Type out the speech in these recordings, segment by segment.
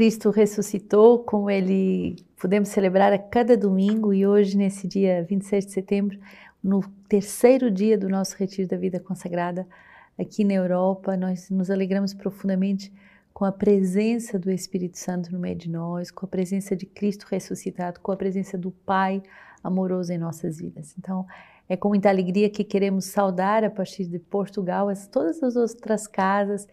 Cristo ressuscitou, como ele podemos celebrar a cada domingo e hoje, nesse dia 26 de setembro, no terceiro dia do nosso retiro da vida consagrada aqui na Europa, nós nos alegramos profundamente com a presença do Espírito Santo no meio de nós, com a presença de Cristo ressuscitado, com a presença do Pai amoroso em nossas vidas. Então, é com muita alegria que queremos saudar a partir de Portugal as, todas as outras casas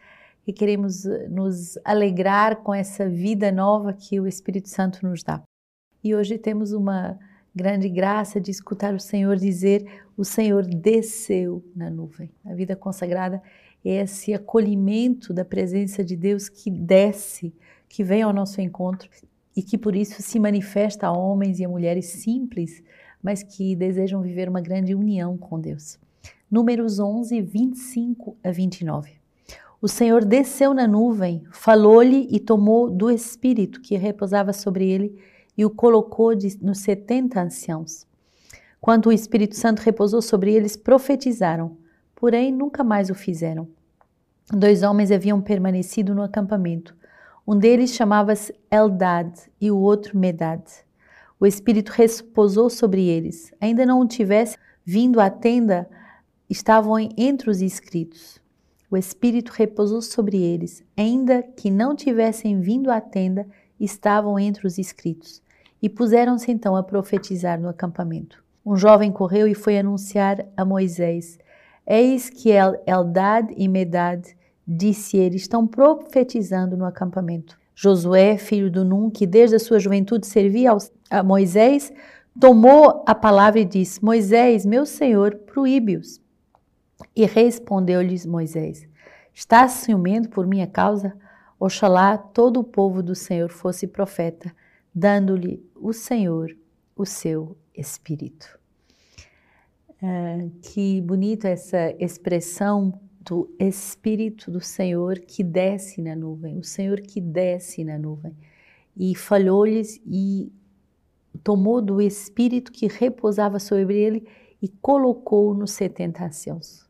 e queremos eh, nos alegrar com essa vida nova que o Espírito Santo nos dá. E hoje temos uma grande graça de escutar o Senhor dizer: O Senhor desceu na nuvem. A vida consagrada é esse acolhimento da presença de Deus que desce, que vem ao nosso encontro e que por isso se manifesta a homens e a mulheres simples, mas que desejam viver uma grande união com Deus. Números 11, 25 a 29. O Senhor desceu na nuvem, falou-lhe e tomou do espírito que repousava sobre ele e o colocou de, nos setenta anciãos. Quando o Espírito Santo repousou sobre eles, profetizaram, porém nunca mais o fizeram. Dois homens haviam permanecido no acampamento. Um deles chamava-se Eldad e o outro Medad. O Espírito repousou sobre eles. Ainda não tivesse vindo à tenda, estavam entre os inscritos. O Espírito repousou sobre eles, ainda que não tivessem vindo à tenda, estavam entre os inscritos. E puseram-se então a profetizar no acampamento. Um jovem correu e foi anunciar a Moisés: Eis que El Eldad e Medad, disse ele, estão profetizando no acampamento. Josué, filho do Num, que desde a sua juventude servia a Moisés, tomou a palavra e disse: Moisés, meu senhor, proíbe-os. E respondeu-lhes Moisés: Estás ciumento por minha causa? Oxalá todo o povo do Senhor fosse profeta, dando-lhe o Senhor o seu espírito. Ah, que bonita essa expressão do Espírito do Senhor que desce na nuvem, o Senhor que desce na nuvem. E falhou-lhes e tomou do Espírito que repousava sobre ele e colocou nos setenta anciãos.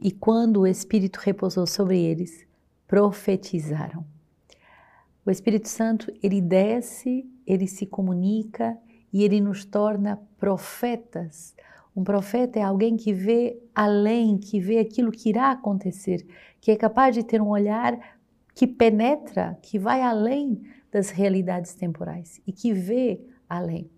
E quando o Espírito repousou sobre eles, profetizaram. O Espírito Santo, ele desce, ele se comunica e ele nos torna profetas. Um profeta é alguém que vê além, que vê aquilo que irá acontecer, que é capaz de ter um olhar que penetra, que vai além das realidades temporais e que vê além.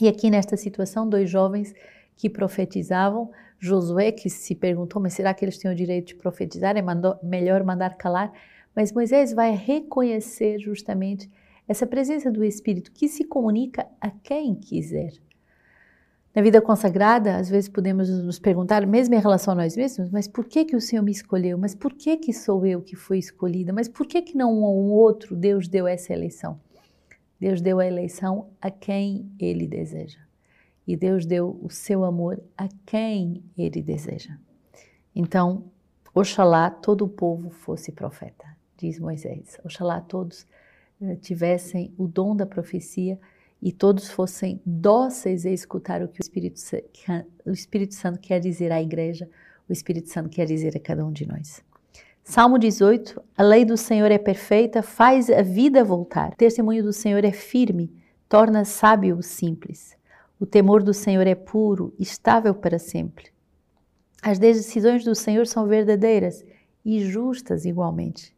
E aqui nesta situação, dois jovens que profetizavam Josué que se perguntou, mas será que eles têm o direito de profetizar? É mandou, melhor mandar calar. Mas Moisés vai reconhecer justamente essa presença do Espírito que se comunica a quem quiser. Na vida consagrada, às vezes podemos nos perguntar, mesmo em relação a nós mesmos, mas por que que o Senhor me escolheu? Mas por que que sou eu que fui escolhida? Mas por que que não um outro Deus deu essa eleição? Deus deu a eleição a quem Ele deseja e Deus deu o seu amor a quem ele deseja. Então, oxalá todo o povo fosse profeta, diz Moisés. Oxalá todos uh, tivessem o dom da profecia e todos fossem dóceis a escutar o que o Espírito, o Espírito Santo quer dizer à igreja, o Espírito Santo quer dizer a cada um de nós. Salmo 18: A lei do Senhor é perfeita, faz a vida voltar. O testemunho do Senhor é firme, torna sábio o simples. O temor do Senhor é puro, estável para sempre. As decisões do Senhor são verdadeiras e justas igualmente.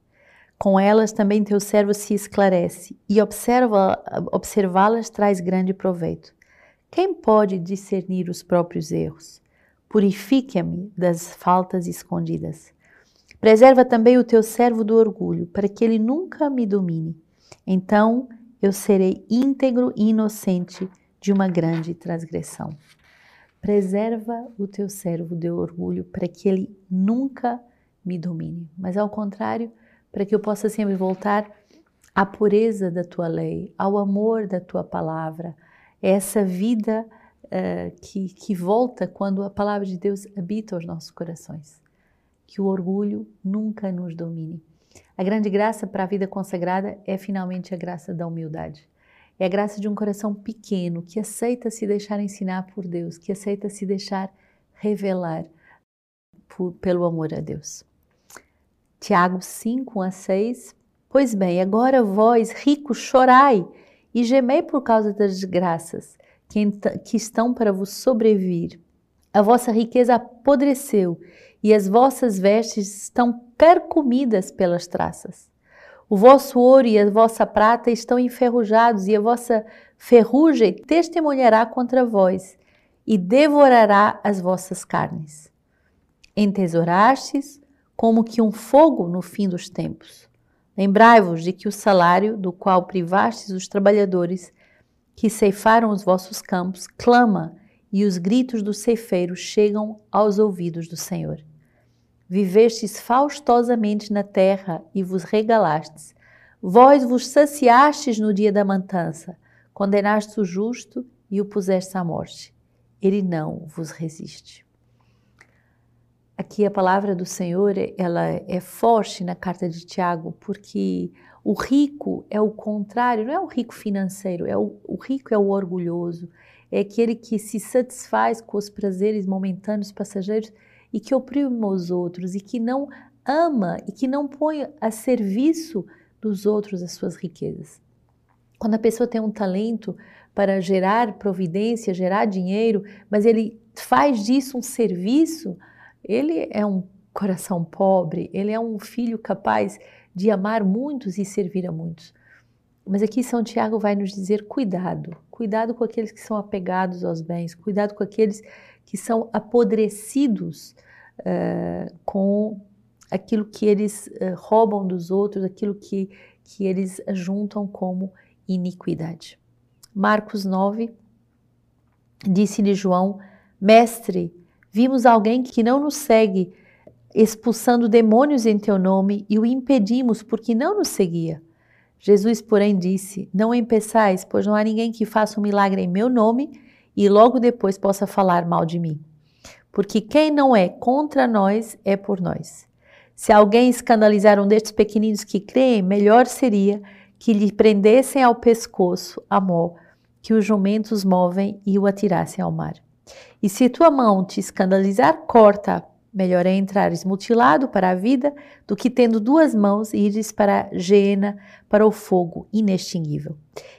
Com elas também teu servo se esclarece e observá-las traz grande proveito. Quem pode discernir os próprios erros? Purifica-me das faltas escondidas. Preserva também o teu servo do orgulho, para que ele nunca me domine. Então eu serei íntegro e inocente de uma grande transgressão. Preserva o teu servo de orgulho para que ele nunca me domine, mas ao contrário, para que eu possa sempre voltar à pureza da tua lei, ao amor da tua palavra, essa vida uh, que, que volta quando a palavra de Deus habita os nossos corações. Que o orgulho nunca nos domine. A grande graça para a vida consagrada é finalmente a graça da humildade. É a graça de um coração pequeno que aceita se deixar ensinar por Deus, que aceita se deixar revelar por, pelo amor a Deus. Tiago 5, 1 a 6, Pois bem, agora vós, ricos, chorai e gemei por causa das desgraças que, que estão para vos sobrevir. A vossa riqueza apodreceu e as vossas vestes estão carcomidas pelas traças. O vosso ouro e a vossa prata estão enferrujados, e a vossa ferrugem testemunhará contra vós, e devorará as vossas carnes. Entesourastes como que um fogo no fim dos tempos. Lembrai-vos de que o salário do qual privastes os trabalhadores que ceifaram os vossos campos clama e os gritos dos ceifeiros chegam aos ouvidos do Senhor. Vivestes faustosamente na terra e vos regalastes. Vós vos saciastes no dia da matança, condenaste o justo e o puseste à morte. Ele não vos resiste. Aqui a palavra do Senhor, ela é forte na carta de Tiago, porque o rico é o contrário, não é o rico financeiro, é o, o rico é o orgulhoso, é aquele que se satisfaz com os prazeres momentâneos passageiros e que oprime os outros e que não ama e que não põe a serviço dos outros as suas riquezas. Quando a pessoa tem um talento para gerar providência, gerar dinheiro, mas ele faz disso um serviço, ele é um coração pobre, ele é um filho capaz de amar muitos e servir a muitos. Mas aqui São Tiago vai nos dizer cuidado, cuidado com aqueles que são apegados aos bens, cuidado com aqueles que são apodrecidos uh, com aquilo que eles uh, roubam dos outros, aquilo que, que eles juntam como iniquidade. Marcos 9, disse-lhe João, Mestre, vimos alguém que não nos segue, expulsando demônios em teu nome, e o impedimos porque não nos seguia. Jesus, porém, disse: Não empeçais, pois não há ninguém que faça um milagre em meu nome e logo depois possa falar mal de mim. Porque quem não é contra nós é por nós. Se alguém escandalizar um destes pequeninos que creem, melhor seria que lhe prendessem ao pescoço a mó que os jumentos movem e o atirassem ao mar. E se tua mão te escandalizar, corta. Melhor é entrares mutilado para a vida do que tendo duas mãos e ires para a geena, para o fogo inextinguível.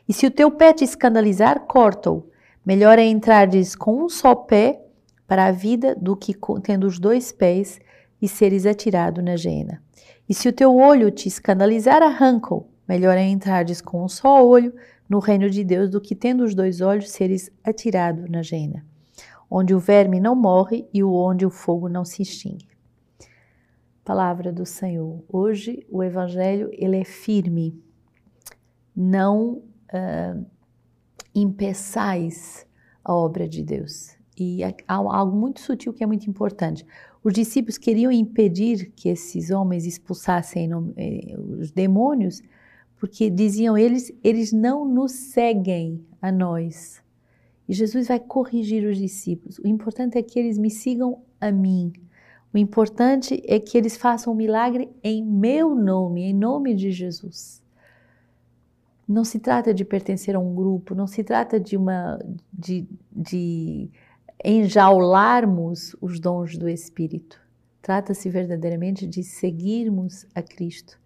E se o teu pé te escandalizar, corta-o. Melhor é entrares com um só pé para a vida do que tendo os dois pés e seres atirado na geena. E se o teu olho te escandalizar, arranca-o. Melhor é entrares com um só olho no reino de Deus do que tendo os dois olhos seres atirado na geena, onde o verme não morre e onde o fogo não se extingue. Palavra do Senhor. Hoje o Evangelho ele é firme. Não uh, impeçais a obra de Deus. E há algo muito sutil que é muito importante. Os discípulos queriam impedir que esses homens expulsassem eh, os demônios, porque diziam eles, eles não nos seguem a nós. E Jesus vai corrigir os discípulos. O importante é que eles me sigam a mim. O importante é que eles façam um milagre em meu nome, em nome de Jesus. Não se trata de pertencer a um grupo, não se trata de uma de, de enjaularmos os dons do Espírito. Trata-se verdadeiramente de seguirmos a Cristo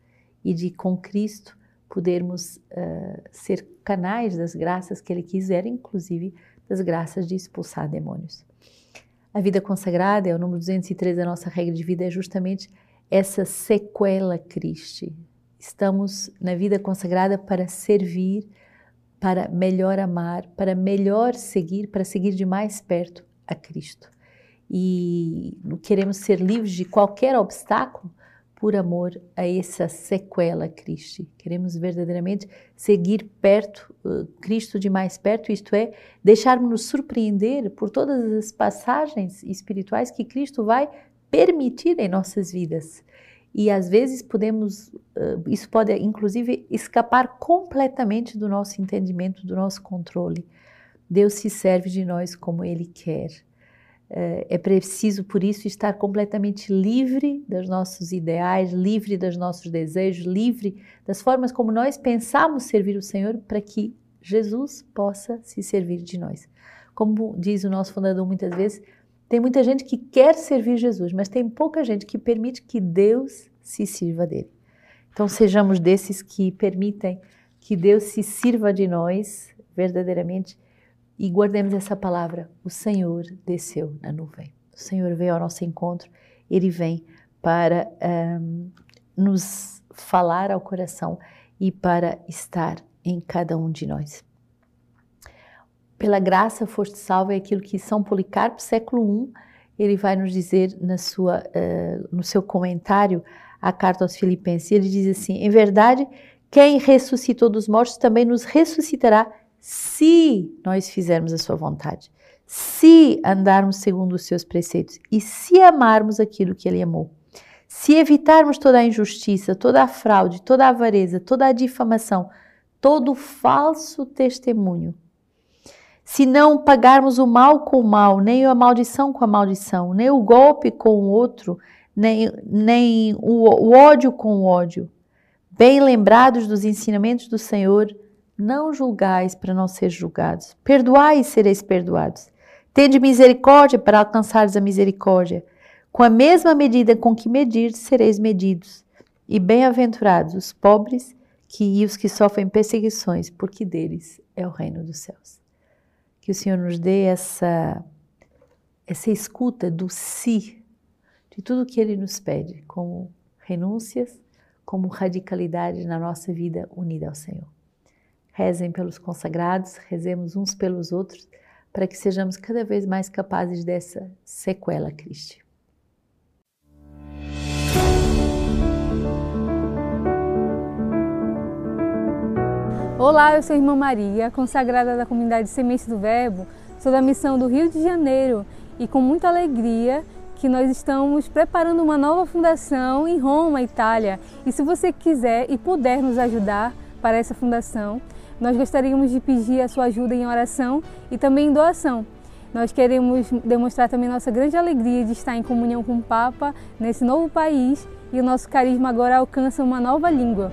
e de com Cristo podermos uh, ser canais das graças que Ele quiser, inclusive das graças de expulsar demônios. A vida consagrada, é o número 203 da nossa regra de vida, é justamente essa sequela Cristo. Estamos na vida consagrada para servir, para melhor amar, para melhor seguir, para seguir de mais perto a Cristo. E queremos ser livres de qualquer obstáculo por amor a essa sequela Cristo. Queremos verdadeiramente seguir perto, uh, Cristo de mais perto, isto é, deixarmos-nos surpreender por todas as passagens espirituais que Cristo vai permitir em nossas vidas. E às vezes podemos, isso pode inclusive escapar completamente do nosso entendimento, do nosso controle. Deus se serve de nós como Ele quer. Eh, é preciso, por isso, estar completamente livre dos nossos ideais, livre dos nossos desejos, livre das formas como nós pensamos servir o Senhor para que Jesus possa se servir de nós. Como diz o nosso fundador muitas vezes, tem muita gente que quer servir Jesus, mas tem pouca gente que permite que Deus se sirva dele. Então sejamos desses que permitem que Deus se sirva de nós verdadeiramente e guardemos essa palavra. O Senhor desceu na nuvem. O Senhor veio ao nosso encontro. Ele vem para um, nos falar ao coração e para estar em cada um de nós. Pela graça foste salvo é aquilo que São Policarpo, século I, ele vai nos dizer na sua, uh, no seu comentário à carta aos Filipenses. Ele diz assim: Em verdade, quem ressuscitou dos mortos também nos ressuscitará se nós fizermos a sua vontade, se andarmos segundo os seus preceitos e se amarmos aquilo que ele amou. Se evitarmos toda a injustiça, toda a fraude, toda a avareza, toda a difamação, todo o falso testemunho, se não pagarmos o mal com o mal, nem a maldição com a maldição, nem o golpe com o outro, nem, nem o, o ódio com o ódio, bem lembrados dos ensinamentos do Senhor, não julgais para não ser julgados, perdoai e sereis perdoados. Tende misericórdia para alcançares a misericórdia. Com a mesma medida com que medir, sereis medidos. E bem-aventurados os pobres que, e os que sofrem perseguições, porque deles é o reino dos céus. Que o Senhor nos dê essa, essa escuta do si, de tudo que Ele nos pede, como renúncias, como radicalidade na nossa vida unida ao Senhor. Rezem pelos consagrados, rezemos uns pelos outros, para que sejamos cada vez mais capazes dessa sequela, Cristo. Olá, eu sou a irmã Maria, consagrada da comunidade Semente do Verbo, sou da missão do Rio de Janeiro e com muita alegria que nós estamos preparando uma nova fundação em Roma, Itália. E se você quiser e puder nos ajudar para essa fundação, nós gostaríamos de pedir a sua ajuda em oração e também em doação. Nós queremos demonstrar também nossa grande alegria de estar em comunhão com o Papa nesse novo país e o nosso carisma agora alcança uma nova língua.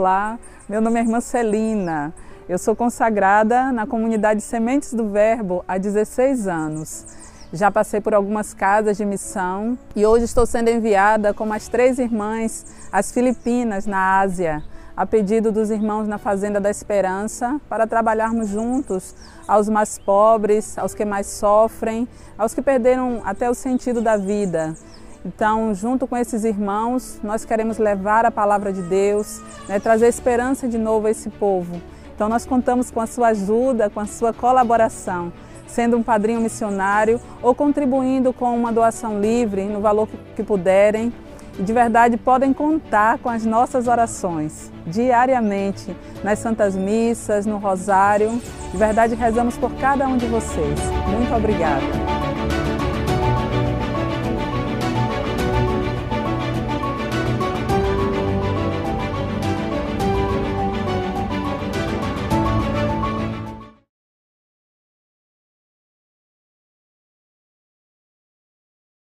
Olá, meu nome é irmã Celina. Eu sou consagrada na comunidade Sementes do Verbo há 16 anos. Já passei por algumas casas de missão e hoje estou sendo enviada com mais três irmãs às Filipinas, na Ásia, a pedido dos irmãos na Fazenda da Esperança, para trabalharmos juntos aos mais pobres, aos que mais sofrem, aos que perderam até o sentido da vida. Então, junto com esses irmãos, nós queremos levar a palavra de Deus, né, trazer esperança de novo a esse povo. Então, nós contamos com a sua ajuda, com a sua colaboração, sendo um padrinho missionário ou contribuindo com uma doação livre, no valor que puderem. E de verdade podem contar com as nossas orações diariamente nas Santas Missas, no Rosário. De verdade rezamos por cada um de vocês. Muito obrigada.